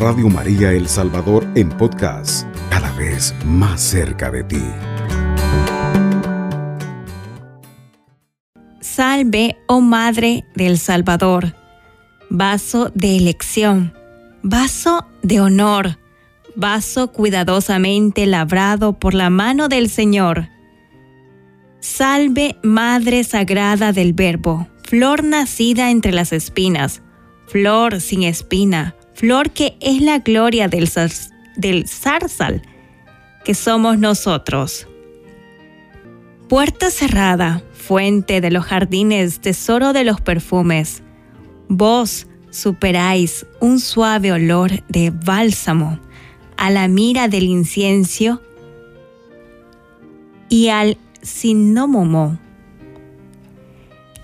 Radio María El Salvador en podcast, cada vez más cerca de ti. Salve, oh Madre del Salvador, vaso de elección, vaso de honor, vaso cuidadosamente labrado por la mano del Señor. Salve, Madre Sagrada del Verbo, flor nacida entre las espinas, flor sin espina, flor que es la gloria del, zarzal, que somos nosotros. Puerta cerrada, fuente de los jardines, tesoro de los perfumes, vos superáis un suave olor de bálsamo a la mira del incienso y al sinómomo.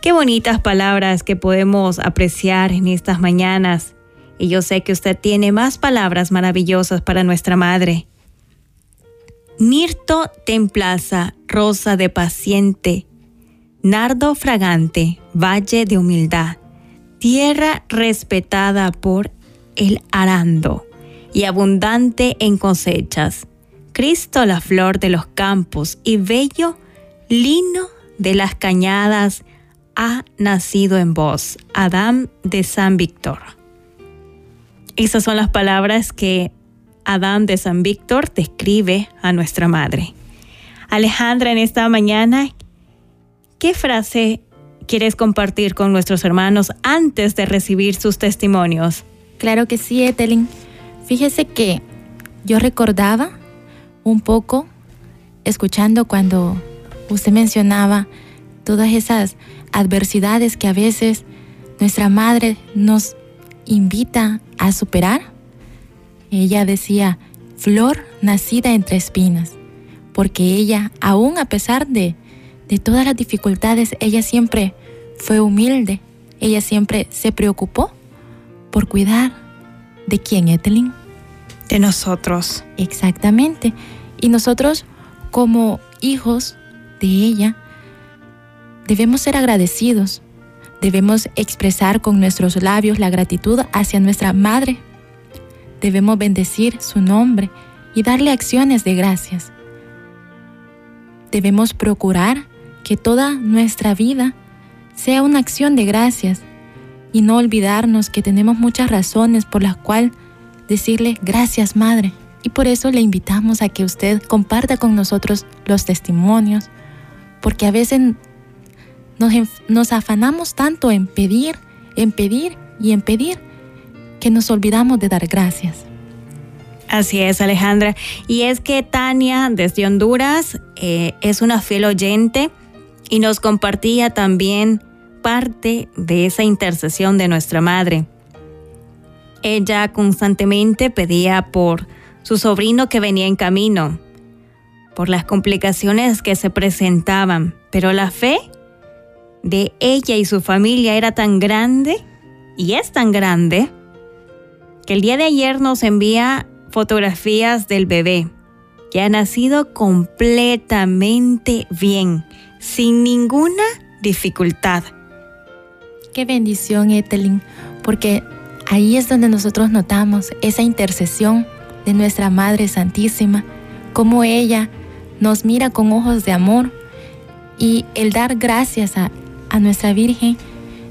Qué bonitas palabras que podemos apreciar en estas mañanas. Y yo sé que usted tiene más palabras maravillosas para nuestra madre. Mirto templaza, rosa de paciente, nardo fragante, valle de humildad, tierra respetada por el arando y abundante en cosechas. Cristo la flor de los campos y bello lino de las cañadas ha nacido en vos, Adán de San Víctor. Esas son las palabras que Adán de San Víctor describe a nuestra madre. Alejandra, en esta mañana, ¿qué frase quieres compartir con nuestros hermanos antes de recibir sus testimonios? Claro que sí, Etelin. Fíjese que yo recordaba un poco escuchando cuando usted mencionaba todas esas adversidades que a veces nuestra madre nos invita a superar. Ella decía, flor nacida entre espinas, porque ella, aún a pesar de, de todas las dificultades, ella siempre fue humilde, ella siempre se preocupó por cuidar de quién, Etelin. De nosotros. Exactamente. Y nosotros como hijos de ella, debemos ser agradecidos, debemos expresar con nuestros labios la gratitud hacia nuestra Madre, debemos bendecir su nombre y darle acciones de gracias. Debemos procurar que toda nuestra vida sea una acción de gracias y no olvidarnos que tenemos muchas razones por las cuales decirle gracias Madre. Y por eso le invitamos a que usted comparta con nosotros los testimonios, porque a veces nos, nos afanamos tanto en pedir, en pedir y en pedir, que nos olvidamos de dar gracias. Así es, Alejandra. Y es que Tania, desde Honduras, eh, es una fiel oyente y nos compartía también parte de esa intercesión de nuestra madre. Ella constantemente pedía por su sobrino que venía en camino, por las complicaciones que se presentaban, pero la fe de ella y su familia era tan grande y es tan grande que el día de ayer nos envía fotografías del bebé que ha nacido completamente bien, sin ninguna dificultad. Qué bendición, Etelin, porque ahí es donde nosotros notamos esa intercesión de nuestra Madre Santísima, como ella nos mira con ojos de amor y el dar gracias a, nuestra Virgen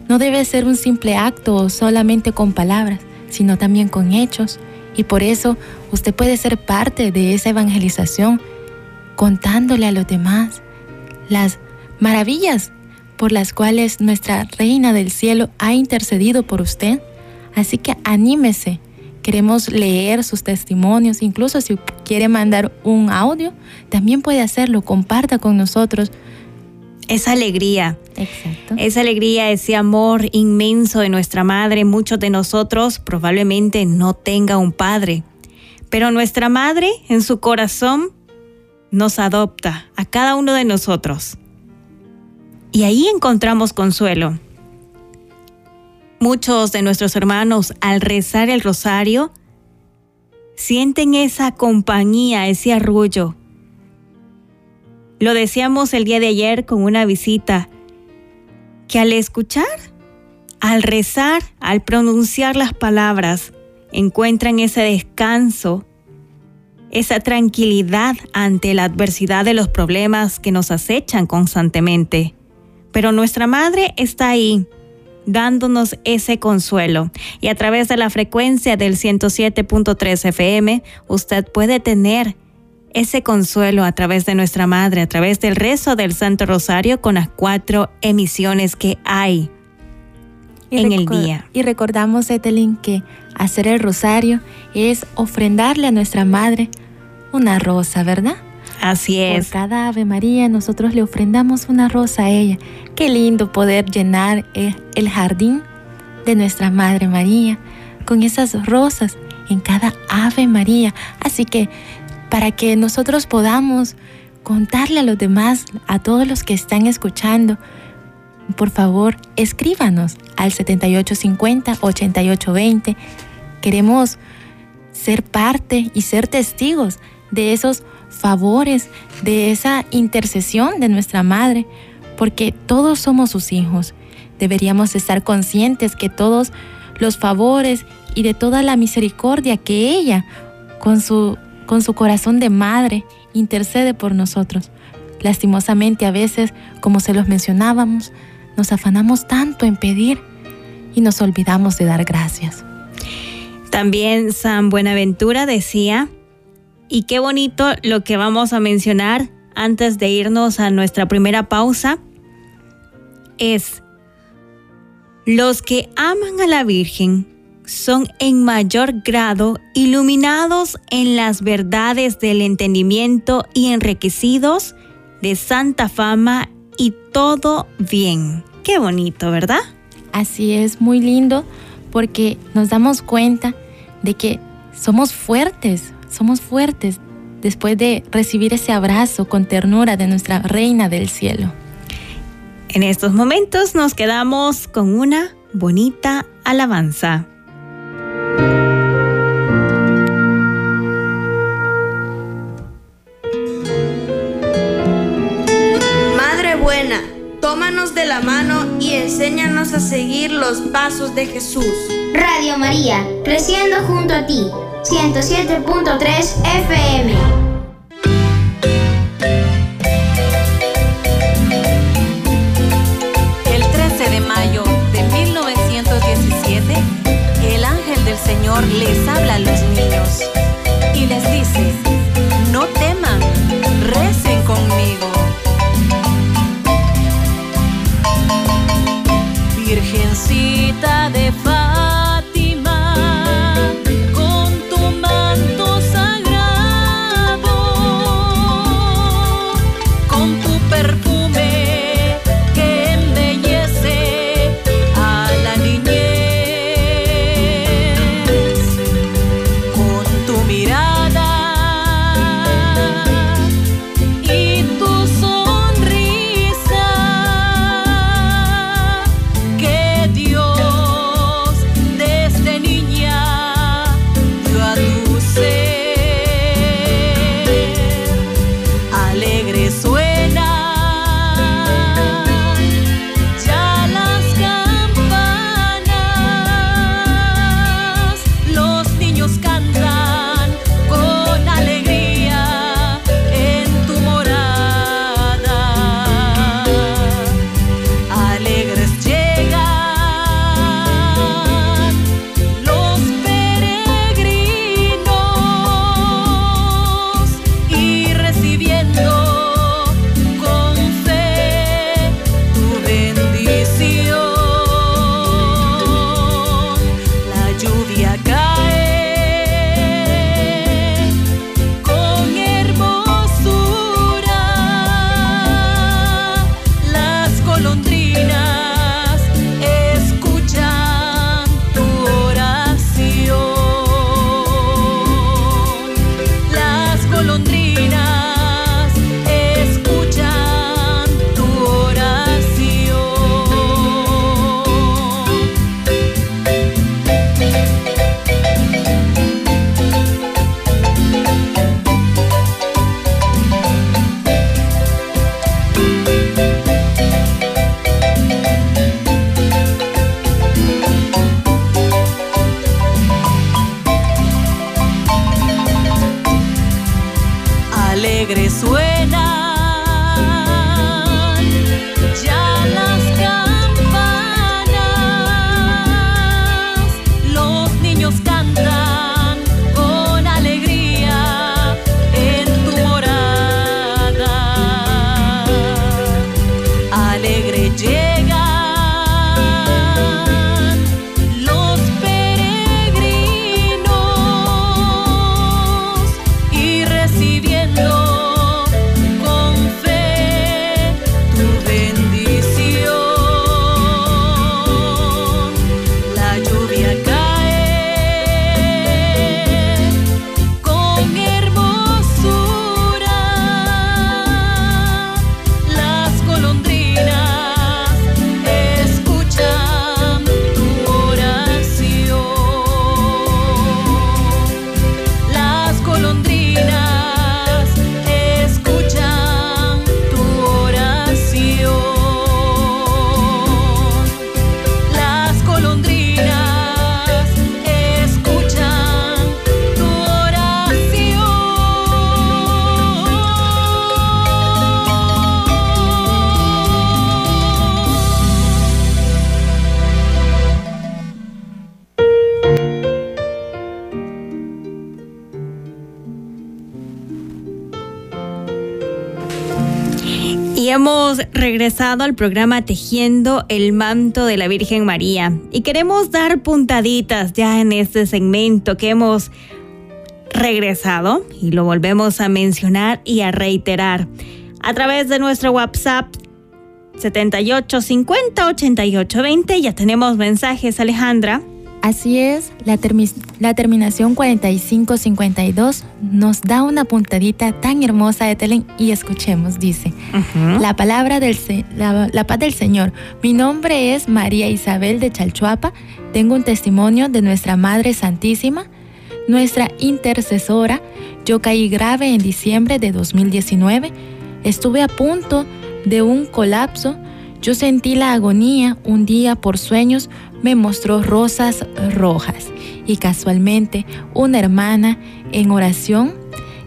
no debe ser un simple acto solamente con palabras, sino también con hechos. Y por eso usted puede ser parte de esa evangelización contándole a los demás las maravillas por las cuales nuestra Reina del Cielo ha intercedido por usted. Así que anímese. Queremos leer sus testimonios, incluso si quiere mandar un audio, también puede hacerlo, comparta con nosotros. Esa alegría, Exacto. esa alegría, ese amor inmenso de nuestra madre, muchos de nosotros probablemente no tenga un padre, pero nuestra madre en su corazón nos adopta a cada uno de nosotros. Y ahí encontramos consuelo. Muchos de nuestros hermanos al rezar el rosario sienten esa compañía, ese arrullo. Lo decíamos el día de ayer con una visita, que al escuchar, al rezar, al pronunciar las palabras encuentran ese descanso, esa tranquilidad ante la adversidad de los problemas que nos acechan constantemente. Pero nuestra madre está ahí, dándonos ese consuelo. Y a través de la frecuencia del 107.3 FM, usted puede tener ese consuelo a través de nuestra Madre, a través del rezo del Santo Rosario con las cuatro emisiones que hay en el día. Y recordamos, Etelin, que hacer el rosario es ofrendarle a nuestra Madre una rosa, ¿verdad? Así es. Por cada Ave María nosotros le ofrendamos una rosa a ella. Qué lindo poder llenar el jardín de nuestra Madre María con esas rosas en cada Ave María. Así que para que nosotros podamos contarle a los demás, a todos los que están escuchando, por favor, escríbanos al 7850-8820. Queremos ser parte y ser testigos de esos favores, de esa intercesión de nuestra Madre, porque todos somos sus hijos. Deberíamos estar conscientes que todos los favores y de toda la misericordia que ella, con su con su corazón de madre, intercede por nosotros. Lastimosamente a veces, como se los mencionábamos, nos afanamos tanto en pedir y nos olvidamos de dar gracias. También San Buenaventura decía, y qué bonito lo que vamos a mencionar antes de irnos a nuestra primera pausa, es, los que aman a la Virgen son en mayor grado iluminados en las verdades del entendimiento y enriquecidos de santa fama y todo bien. Qué bonito, ¿verdad? Así es, muy lindo porque nos damos cuenta de que somos fuertes, somos fuertes después de recibir ese abrazo con ternura de nuestra Reina del Cielo. En estos momentos nos quedamos con una bonita alabanza. Tómanos de la mano y enséñanos a seguir los pasos de Jesús. Radio María, creciendo junto a ti. 107.3 FM. El 13 de mayo de 1917, el ángel del Señor les habla a los niños y les dice, no teman, Virgencita de Fátima, regresado al programa Tejiendo el manto de la Virgen María. Y queremos dar puntaditas ya en este segmento que hemos regresado y lo volvemos a mencionar y a reiterar a través de nuestro WhatsApp 78 50 88 20. Ya tenemos mensajes, Alejandra. Así es, la, la terminación 4552 nos da una puntadita tan hermosa de Telen y escuchemos, dice, la palabra del la, la, paz del Señor. Mi nombre es María Isabel de Chalchuapa. Tengo un testimonio de nuestra Madre Santísima, nuestra intercesora. Yo caí grave en diciembre de 2019. Estuve a punto de un colapso. Yo sentí la agonía un día por sueños me mostró rosas rojas y casualmente una hermana en oración,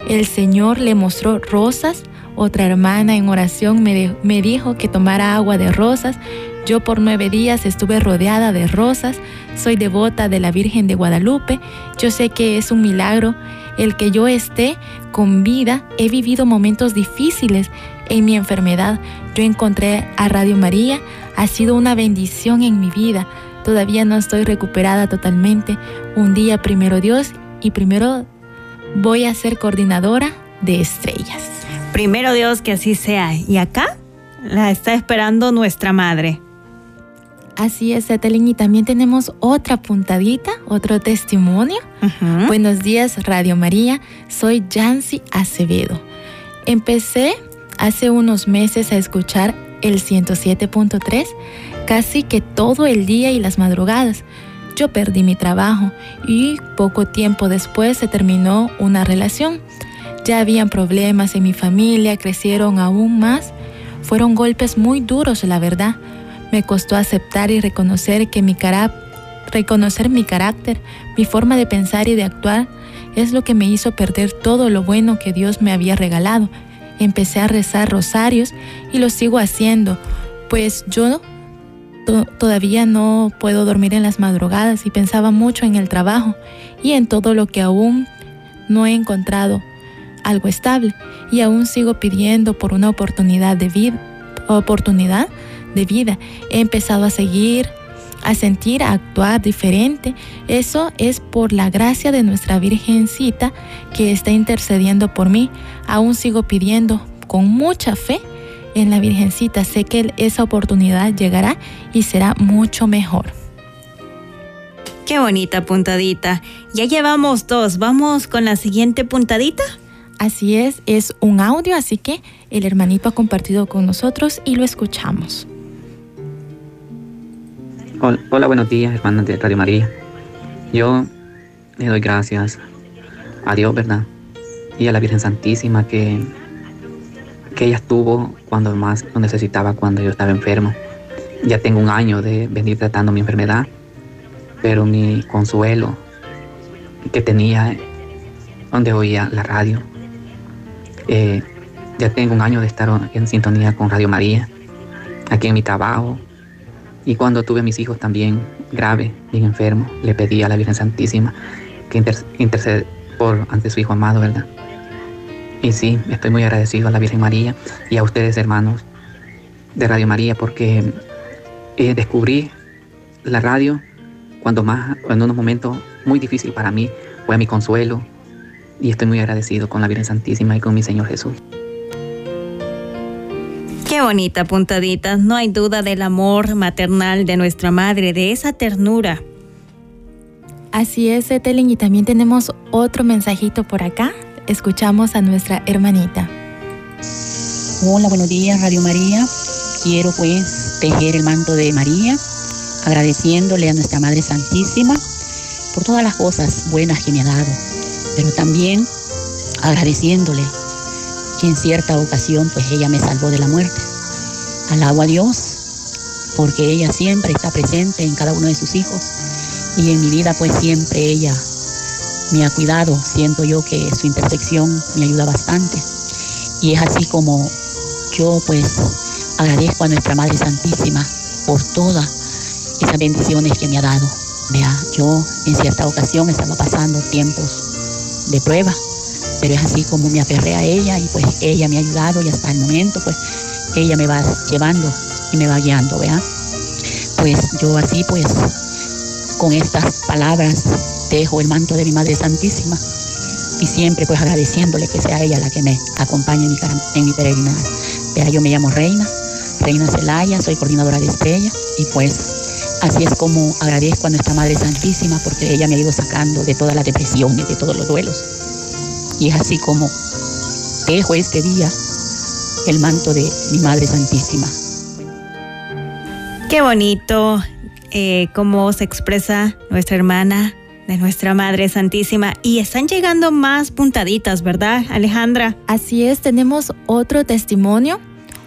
el Señor le mostró rosas, otra hermana en oración me, me dijo que tomara agua de rosas, yo por nueve días estuve rodeada de rosas, soy devota de la Virgen de Guadalupe, yo sé que es un milagro el que yo esté con vida, he vivido momentos difíciles en mi enfermedad, yo encontré a Radio María, ha sido una bendición en mi vida, Todavía no estoy recuperada totalmente. Un día primero Dios y primero voy a ser coordinadora de estrellas. Primero Dios que así sea. Y acá la está esperando nuestra madre. Así es, Etelín. Y también tenemos otra puntadita, otro testimonio. Buenos días, Radio María. Soy Jancy Acevedo. Empecé hace unos meses a escuchar el 107.3 casi que todo el día y las madrugadas. Yo perdí mi trabajo y poco tiempo después se terminó una relación. Ya habían problemas en mi familia, crecieron aún más. Fueron golpes muy duros, la verdad. Me costó aceptar y reconocer que mi reconocer mi carácter, mi forma de pensar y de actuar es lo que me hizo perder todo lo bueno que Dios me había regalado. Empecé a rezar rosarios y lo sigo haciendo, pues yo todavía no puedo dormir en las madrugadas y pensaba mucho en el trabajo y en todo lo que aún no he encontrado algo estable y aún sigo pidiendo por una oportunidad de vida, oportunidad de vida. He empezado a seguir, a sentir, a actuar diferente. Eso es por la gracia de nuestra Virgencita que está intercediendo por mí. Aún sigo pidiendo con mucha fe en la Virgencita. Sé que esa oportunidad llegará y será mucho mejor. Qué bonita puntadita. Ya llevamos dos. ¿Vamos con la siguiente puntadita? Así es, es un audio, así que el hermanito ha compartido con nosotros y lo escuchamos. Hola, buenos días, hermanas de Radio María. Yo le doy gracias a Dios, ¿verdad? Y a la Virgen Santísima que que ella estuvo cuando más lo necesitaba, cuando yo estaba enfermo. Ya tengo un año de venir tratando mi enfermedad, pero mi consuelo que tenía donde oía la radio, eh, ya tengo un año de estar en sintonía con Radio María, aquí en mi trabajo, y cuando tuve a mis hijos también grave, bien enfermo, le pedí a la Virgen Santísima que interceda por ante su Hijo amado, ¿verdad? Y sí, estoy muy agradecido a la Virgen María y a ustedes, hermanos de Radio María, porque eh, descubrí la radio cuando más, en unos momentos muy difíciles para mí, fue a mi consuelo. Y estoy muy agradecido con la Virgen Santísima y con mi Señor Jesús. Qué bonita puntadita. No hay duda del amor maternal de nuestra madre, de esa ternura. Así es, Etelin, y también tenemos otro mensajito por acá escuchamos a nuestra hermanita. Hola, buenos días, Radio María. Quiero pues tejer el manto de María, agradeciéndole a nuestra Madre Santísima por todas las cosas buenas que me ha dado, pero también agradeciéndole que en cierta ocasión pues ella me salvó de la muerte. Alabo a Dios porque ella siempre está presente en cada uno de sus hijos y en mi vida pues siempre ella me ha cuidado. Siento yo que su intersección me ayuda bastante. Y es así como yo pues agradezco a nuestra Madre Santísima por todas esas bendiciones que me ha dado. Vea, yo en cierta ocasión estaba pasando tiempos de prueba, pero es así como me aferré a ella y pues ella me ha ayudado y hasta el momento pues ella me va llevando y me va guiando, ¿verdad? Pues yo así, pues, con estas palabras dejo el manto de mi Madre Santísima y siempre pues agradeciéndole que sea ella la que me acompañe en mi, en mi peregrinar. Vea, yo me llamo Reina, Reina Celaya, soy coordinadora de Estrella y pues así es como agradezco a nuestra Madre Santísima porque ella me ha ido sacando de todas las depresiones, de todos los duelos. Y es así como dejo este día el manto de mi Madre Santísima. Qué bonito eh, cómo se expresa nuestra hermana de nuestra Madre Santísima. Y están llegando más puntaditas, ¿verdad, Alejandra? Así es, tenemos otro testimonio.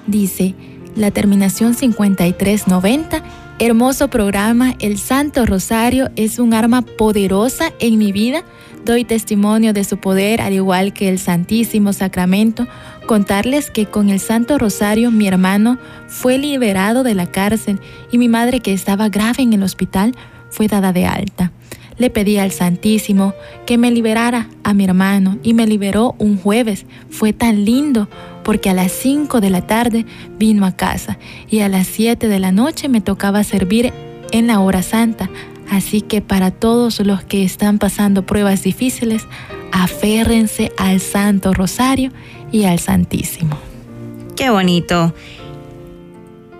Dice, la terminación 5390. Hermoso programa, el Santo Rosario es un arma poderosa en mi vida. Doy testimonio de su poder, al igual que el Santísimo Sacramento. Contarles que con el Santo Rosario mi hermano fue liberado de la cárcel y mi madre, que estaba grave en el hospital, fue dada de alta. Le pedí al Santísimo que me liberara a mi hermano y me liberó un jueves. Fue tan lindo porque a las 5 de la tarde vino a casa y a las 7 de la noche me tocaba servir en la hora santa. Así que para todos los que están pasando pruebas difíciles, aférrense al Santo Rosario y al Santísimo. Qué bonito.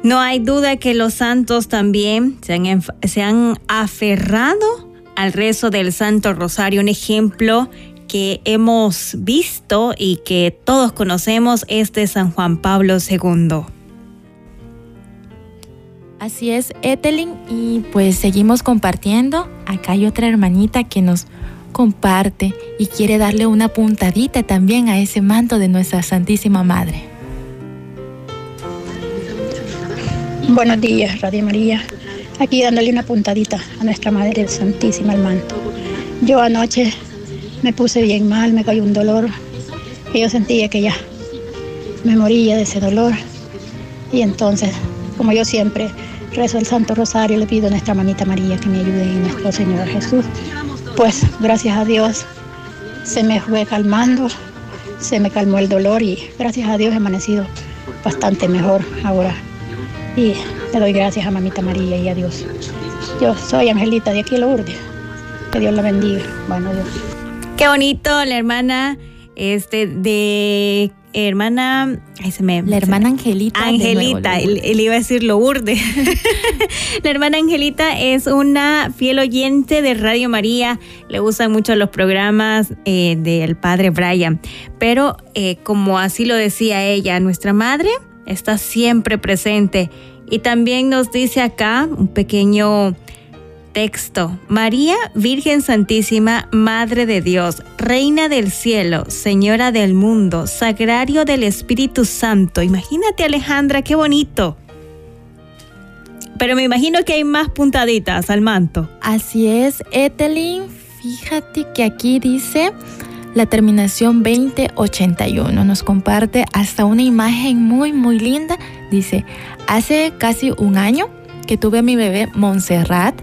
No hay duda que los santos también se han, se han aferrado al rezo del Santo Rosario, un ejemplo que hemos visto y que todos conocemos es de San Juan Pablo II. Así es, Etelin, y pues seguimos compartiendo. Acá hay otra hermanita que nos comparte y quiere darle una puntadita también a ese manto de nuestra Santísima Madre. Buenos días, Radio María. Aquí dándole una puntadita a nuestra Madre Santísima al manto. Yo anoche me puse bien mal, me cayó un dolor y yo sentía que ya me moría de ese dolor. Y entonces, como yo siempre rezo el Santo Rosario, le pido a nuestra mamita María que me ayude en nuestro Señor Jesús. Pues gracias a Dios se me fue calmando, se me calmó el dolor y gracias a Dios he amanecido bastante mejor ahora. Y le doy gracias a Mamita María y a Dios. Yo soy Angelita de aquí Lourdes. Que Dios la bendiga. Bueno, Dios. Qué bonito, la hermana este de hermana, ay, se me, la hermana Angelita. Angelita, él, iba a decir Lourdes. la hermana Angelita es una fiel oyente de Radio María, le gustan mucho los programas eh, del padre Brian, pero eh, como así lo decía ella, nuestra madre está siempre presente y también nos dice acá un pequeño texto. María, Virgen Santísima, Madre de Dios, Reina del Cielo, Señora del Mundo, Sagrario del Espíritu Santo. Imagínate Alejandra, qué bonito. Pero me imagino que hay más puntaditas al manto. Así es, Etelin. Fíjate que aquí dice la terminación 2081. Nos comparte hasta una imagen muy, muy linda. Dice, hace casi un año que tuve a mi bebé Montserrat.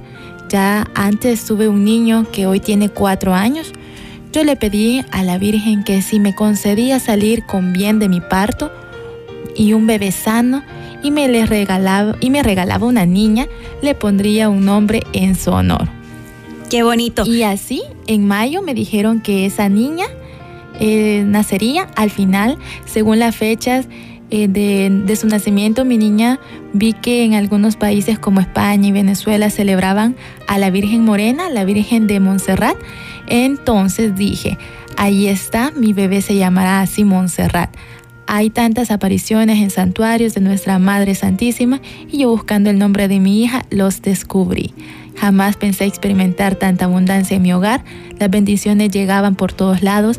Ya antes tuve un niño que hoy tiene cuatro años. Yo le pedí a la Virgen que si me concedía salir con bien de mi parto y un bebé sano y me, le regalaba, y me regalaba una niña, le pondría un nombre en su honor. Qué bonito. Y así, en mayo me dijeron que esa niña eh, nacería al final, según las fechas eh, de, de, su nacimiento, mi niña vi que en algunos países como España y Venezuela celebraban a la Virgen Morena, la Virgen de Montserrat. Entonces dije, ahí está, mi bebé se llamará así Montserrat. Hay tantas apariciones en santuarios de nuestra Madre Santísima y yo buscando el nombre de mi hija los descubrí. Jamás pensé experimentar tanta abundancia en mi hogar. Las bendiciones llegaban por todos lados.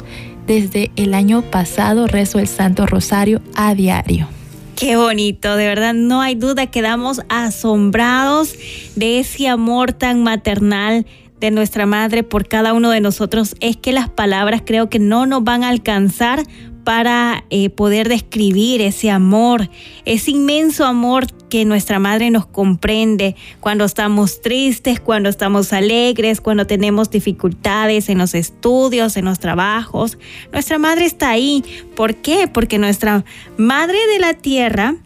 Desde el año pasado rezo el Santo Rosario a diario. Qué bonito, de verdad no hay duda, quedamos asombrados de ese amor tan maternal de nuestra madre por cada uno de nosotros. Es que las palabras creo que no nos van a alcanzar para eh, poder describir ese amor, ese inmenso amor que nuestra madre nos comprende cuando estamos tristes, cuando estamos alegres, cuando tenemos dificultades en los estudios, en los trabajos. Nuestra madre está ahí. ¿Por qué? Porque nuestra madre de la tierra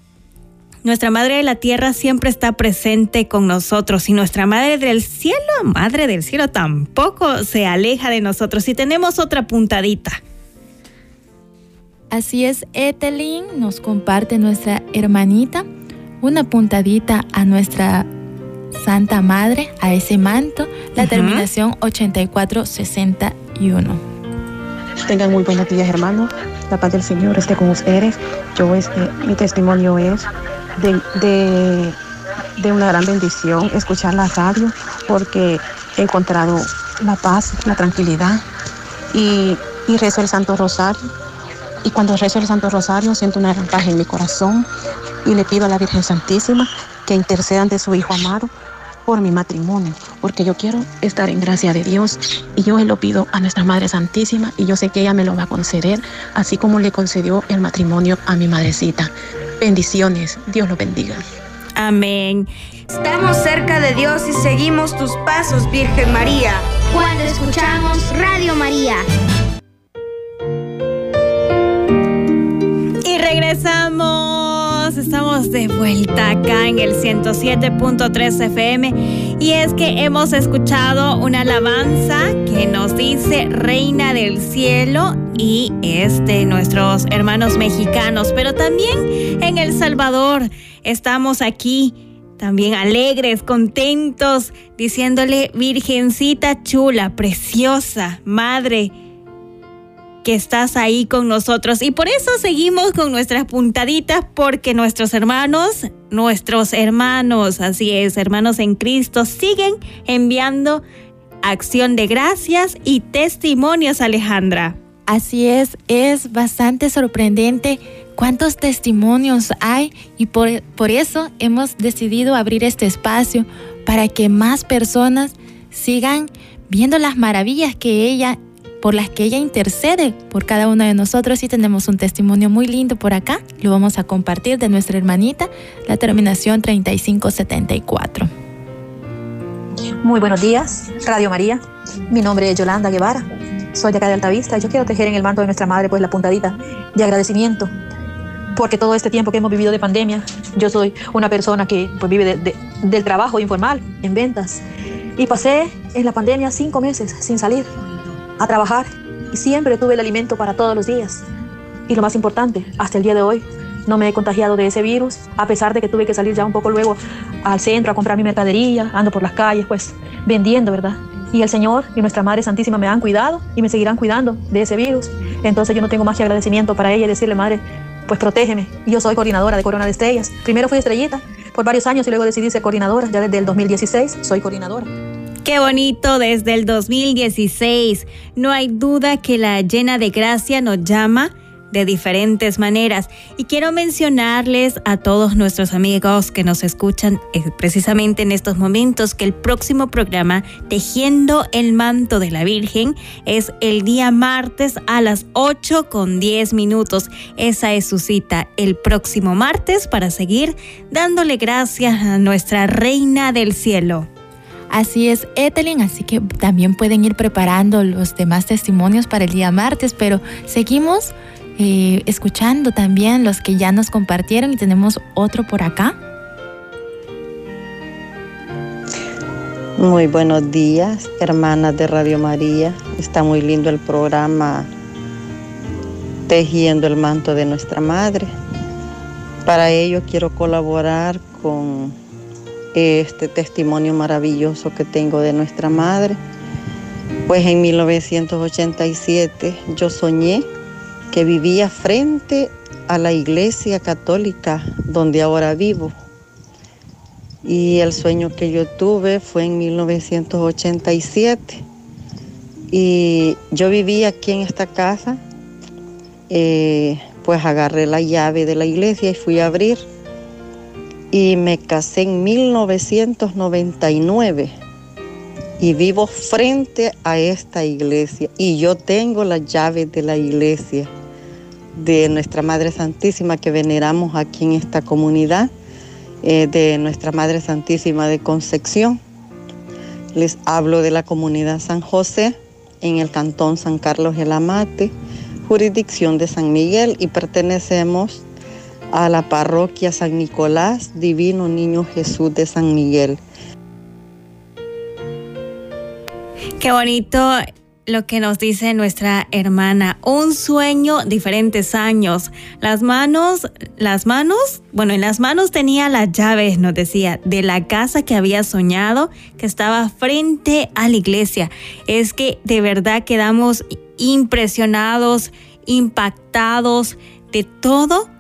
nuestra Madre de la Tierra siempre está presente con nosotros y nuestra Madre del Cielo, Madre del Cielo, tampoco se aleja de nosotros. Y tenemos otra puntadita. Así es, Etelin nos comparte nuestra hermanita una puntadita a nuestra Santa Madre, a ese manto, la terminación 8461. Tengan muy buenos días, hermanos. La paz del Señor esté con ustedes. Yo, este, mi testimonio es de, de, una gran bendición escuchar la radio porque he encontrado la paz, la tranquilidad y, y rezo el Santo Rosario. Y cuando rezo el Santo Rosario siento una gran paz en mi corazón y le pido a la Virgen Santísima que intercedan de su Hijo amado por mi matrimonio, porque yo quiero estar en gracia de Dios y yo lo pido a nuestra Madre Santísima y yo sé que ella me lo va a conceder, así como le concedió el matrimonio a mi madrecita. Bendiciones, Dios lo bendiga. Amén. Estamos cerca de Dios y seguimos tus pasos, Virgen María. Cuando escuchamos Radio María. Regresamos. Estamos de vuelta acá en el 107.3 FM. Y es que hemos escuchado una alabanza que nos dice Reina del Cielo y es de nuestros hermanos mexicanos. Pero también en El Salvador estamos aquí también alegres, contentos, diciéndole, Virgencita chula, preciosa, Madre, que estás ahí con nosotros. Y por eso seguimos con nuestras puntaditas, porque nuestros hermanos, nuestros hermanos, así es, hermanos en Cristo, siguen enviando acción de gracias y testimonios, Alejandra. Así es, es bastante sorprendente cuántos testimonios hay y por, por, eso hemos decidido abrir este espacio para que más personas sigan viendo las maravillas que ella por las que ella intercede por cada uno de nosotros y tenemos un testimonio muy lindo por acá. Lo vamos a compartir de nuestra hermanita, la terminación 3574. Muy buenos días, Radio María. Mi nombre es Yolanda Guevara. Soy de acá de Altavista. Yo quiero tejer en el manto de nuestra madre pues la puntadita de agradecimiento porque todo este tiempo que hemos vivido de pandemia, yo soy una persona que pues, vive del trabajo informal, en ventas, y pasé en la pandemia cinco meses sin salir a trabajar y siempre tuve el alimento para todos los días. Y lo más importante, hasta el día de hoy no me he contagiado de ese virus, a pesar de que tuve que salir ya un poco luego al centro a comprar mi mercadería, ando por las calles, pues vendiendo, ¿verdad? Y el Señor y nuestra Madre Santísima me han cuidado y me seguirán cuidando de ese virus. Entonces yo no tengo más que agradecimiento para ella y decirle, Madre, pues protégeme. Yo soy coordinadora de Corona de Estrellas. Primero fui estrellita por varios años y luego decidí ser coordinadora. Ya desde el 2016 soy coordinadora. Qué bonito desde el 2016. No hay duda que la llena de gracia nos llama de diferentes maneras. Y quiero mencionarles a todos nuestros amigos que nos escuchan eh, precisamente en estos momentos que el próximo programa Tejiendo el manto de la Virgen es el día martes a las 8 con 10 minutos. Esa es su cita el próximo martes para seguir dándole gracias a nuestra Reina del Cielo. Así es, Etelin, así que también pueden ir preparando los demás testimonios para el día martes, pero seguimos eh, escuchando también los que ya nos compartieron y tenemos otro por acá. Muy buenos días, hermanas de Radio María. Está muy lindo el programa Tejiendo el manto de nuestra madre. Para ello quiero colaborar con este testimonio maravilloso que tengo de nuestra madre. Pues en 1987 yo soñé que vivía frente a la iglesia católica donde ahora vivo. Y el sueño que yo tuve fue en 1987. Y yo vivía aquí en esta casa, eh, pues agarré la llave de la iglesia y fui a abrir y me casé en 1999 y vivo frente a esta iglesia y yo tengo las llaves de la iglesia de nuestra Madre Santísima que veneramos aquí en esta comunidad, eh, de nuestra Madre Santísima de Concepción. Les hablo de la comunidad San José en el cantón San Carlos el Amate, jurisdicción de San Miguel y pertenecemos a la parroquia San Nicolás, Divino Niño Jesús de San Miguel. Qué bonito lo que nos dice nuestra hermana. Un sueño, diferentes años. Las manos, las manos, bueno, en las manos tenía las llaves, nos decía, de la casa que había soñado, que estaba frente a la iglesia. Es que de verdad quedamos impresionados, impactados de todo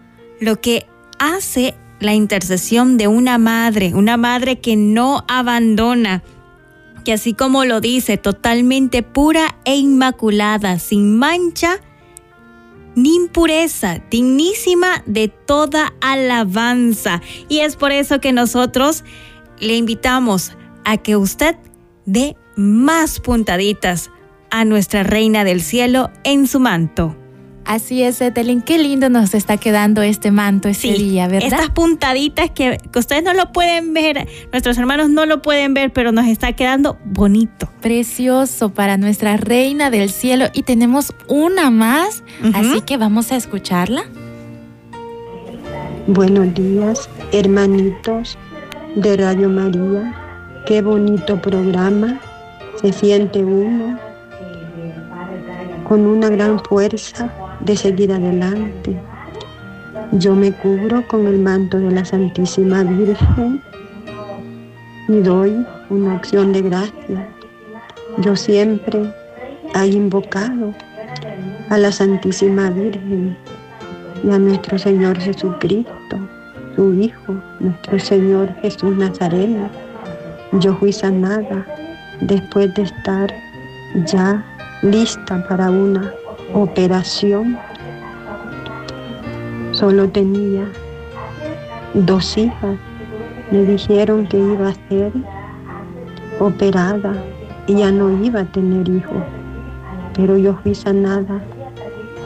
lo que hace la intercesión de una madre, una madre que no abandona que así como lo dice, totalmente pura e inmaculada, sin mancha ni impureza, dignísima de toda alabanza. Y es por eso que nosotros le invitamos a que usted dé más puntaditas a nuestra Reina del Cielo en su manto. Así es, Etelin, qué lindo nos está quedando este manto este día, ¿verdad? Estas puntaditas que, que, ustedes no lo pueden ver, nuestros hermanos no lo pueden ver, pero nos está quedando bonito. Precioso para nuestra reina del cielo. Y tenemos una más, uh -huh. así que vamos a escucharla. Buenos días, hermanitos de Radio María. Qué bonito programa. Se siente uno con una gran fuerza de seguir adelante. Yo me cubro con el manto de la Santísima Virgen y doy una acción de gracia. Yo siempre he invocado a la Santísima Virgen y a nuestro Señor Jesucristo, su Hijo, nuestro Señor Jesús Nazareno. Yo fui sanada después de estar ya lista para una operación. Solo tenía dos hijas. Me dijeron que iba a ser operada y ya no iba a tener hijos. Pero yo fui sanada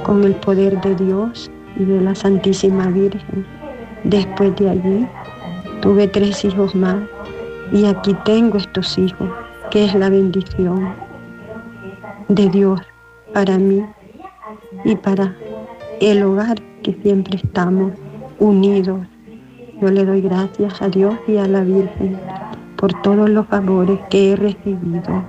con el poder de Dios y de la Santísima Virgen. Después de allí tuve tres hijos más y aquí tengo estos hijos, que es la bendición de Dios para mí y para el hogar que siempre estamos unidos. Yo le doy gracias a Dios y a la Virgen por todos los favores que he recibido.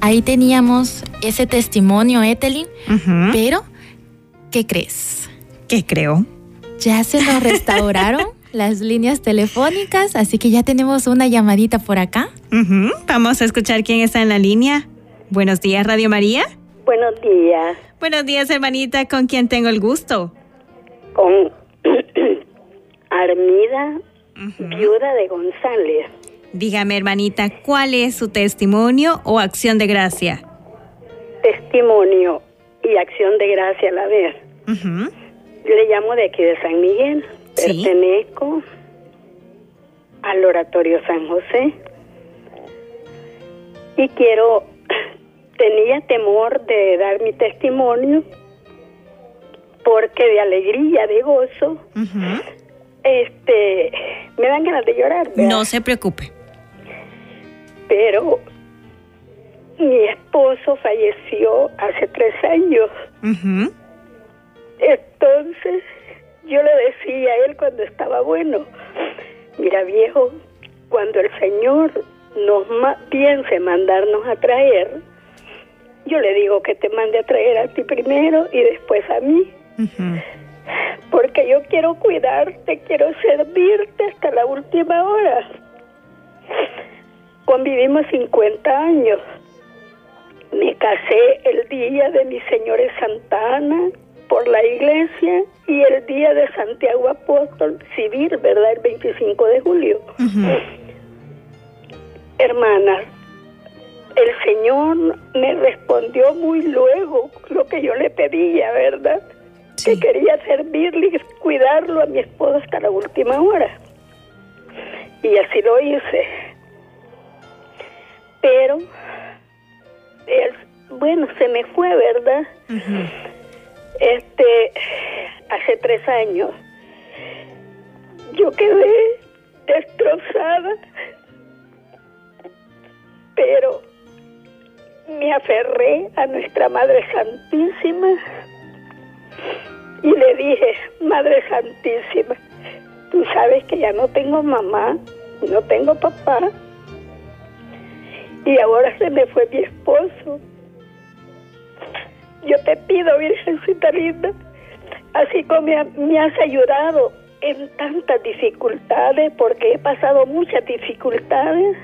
Ahí teníamos ese testimonio, Etelin, uh -huh. pero ¿qué crees? ¿Qué creo? Ya se nos restauraron las líneas telefónicas, así que ya tenemos una llamadita por acá. Uh -huh. Vamos a escuchar quién está en la línea. Buenos días, Radio María. Buenos días. Buenos días, hermanita. ¿Con quién tengo el gusto? Con Armida, uh -huh. viuda de González. Dígame, hermanita, ¿cuál es su testimonio o acción de gracia? Testimonio y acción de gracia a la vez. Uh -huh. Le llamo de aquí de San Miguel. ¿Sí? Pertenezco al Oratorio San José. Y quiero, tenía temor de dar mi testimonio porque de alegría, de gozo, uh -huh. este, me dan ganas de llorar. ¿verdad? No se preocupe. Pero mi esposo falleció hace tres años. Uh -huh. Entonces yo le decía a él cuando estaba bueno, mira viejo, cuando el Señor nos ma piense mandarnos a traer, yo le digo que te mande a traer a ti primero y después a mí. Uh -huh. Porque yo quiero cuidarte, quiero servirte hasta la última hora. Convivimos 50 años. Me casé el día de mi señora Santa Ana por la iglesia y el día de Santiago Apóstol civil, ¿verdad? El 25 de julio. Uh -huh. Hermanas, el Señor me respondió muy luego lo que yo le pedía, ¿verdad? Sí. Que quería servirle y cuidarlo a mi esposo hasta la última hora. Y así lo hice. Pero, él, bueno, se me fue, ¿verdad? Uh -huh. Este, hace tres años, yo quedé destrozada, pero me aferré a nuestra Madre Santísima y le dije, Madre Santísima, tú sabes que ya no tengo mamá, no tengo papá, y ahora se me fue mi esposo. Yo te pido, Virgencita linda, así como me, has ayudado en tantas dificultades, porque he pasado muchas dificultades,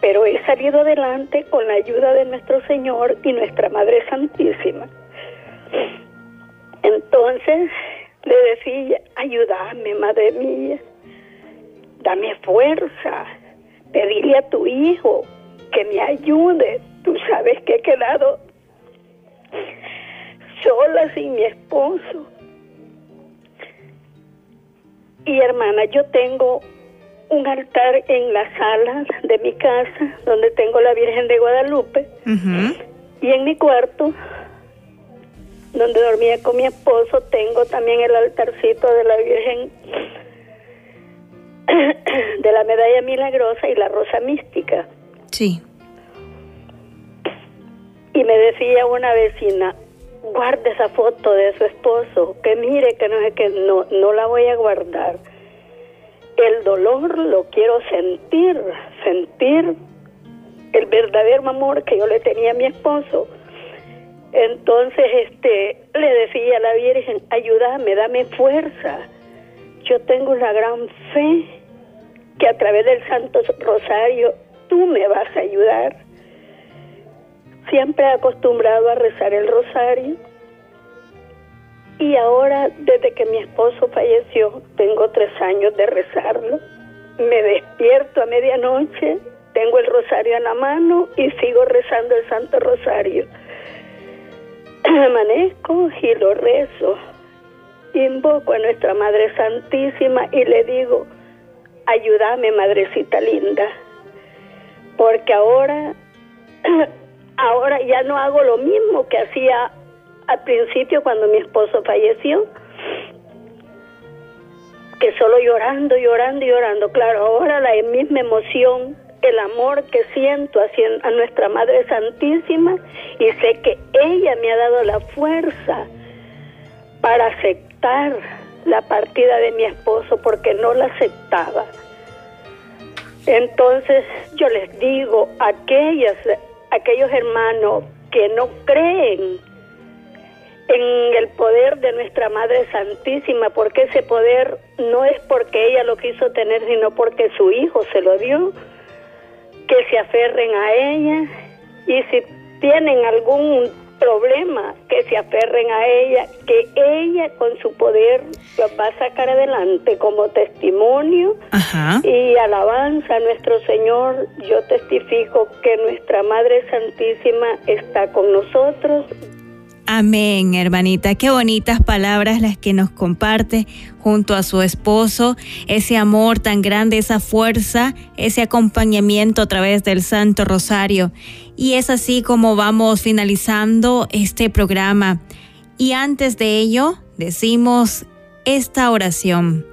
pero he salido adelante con la ayuda de nuestro Señor y nuestra Madre Santísima. Entonces le decía, ayúdame, Madre mía, dame fuerza, pedirle a tu Hijo que me ayude. Tú sabes que he quedado sola sin mi esposo. Y hermana, yo tengo un altar en la sala de mi casa donde tengo la Virgen de Guadalupe y en mi cuarto donde dormía con mi esposo tengo también el altarcito de la Virgen de la medalla milagrosa y la rosa mística. Sí. Y me decía una vecina, guarde esa foto de su esposo, que mire que no es que no, no la voy a guardar. El dolor lo quiero sentir, sentir el verdadero amor que yo le tenía a mi esposo. Entonces, este, le decía a la Virgen, ayúdame, dame fuerza. Yo tengo una gran fe que a través del Santo Rosario tú me vas a ayudar. Siempre he acostumbrado a rezar el rosario y ahora, desde que mi esposo falleció, tengo tres años de rezarlo. Me despierto a medianoche, tengo el rosario en la mano y sigo rezando el Santo Rosario. Amanezco y lo rezo. Invoco a nuestra Madre Santísima y le digo, ayúdame, Madrecita linda, porque ahora, ahora ya no hago lo mismo que hacía al principio cuando mi esposo falleció, que solo llorando, llorando, llorando. Claro, ahora la misma emoción, el amor que siento hacia a nuestra Madre Santísima y sé que ella me ha dado la fuerza para aceptar la partida de mi esposo porque no la aceptaba. Entonces yo les digo, aquellas, aquellos hermanos que no creen en el poder de nuestra Madre Santísima, porque ese poder no es porque ella lo quiso tener, sino porque su Hijo se lo dio, que se aferren a ella y si tienen algún problema, que se aferren a ella, que ella con su poder los va a sacar adelante como testimonio y alabanza a nuestro Señor. Yo testifico que nuestra Madre Santísima está con nosotros, Amén, hermanita. Qué bonitas palabras las que nos comparte junto a su esposo. Ese amor tan grande, esa fuerza, ese acompañamiento a través del Santo Rosario. Y es así como vamos finalizando este programa. Y antes de ello, decimos esta oración.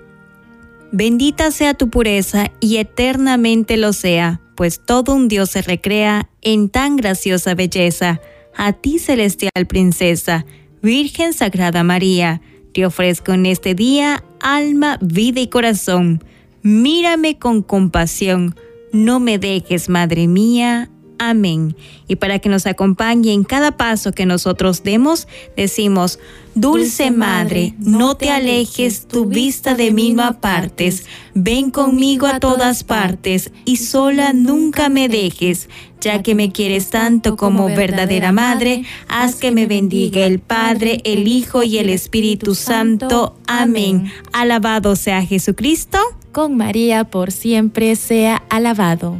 Bendita sea tu pureza y eternamente lo sea, pues todo un Dios se recrea en tan graciosa belleza a ti celestial princesa, Virgen Sagrada María, te ofrezco en este día alma, vida y corazón. Mírame con compasión, no me dejes, Madre mía. Amén. Y para que nos acompañe en cada paso que nosotros demos, decimos, Dulce Madre, no te alejes, tu vista de mí no apartes, ven conmigo a todas partes y sola nunca me dejes, ya que me quieres tanto como verdadera Madre, haz que me bendiga el Padre, el Hijo y el Espíritu Santo. Amén. Alabado sea Jesucristo. Con María por siempre sea alabado.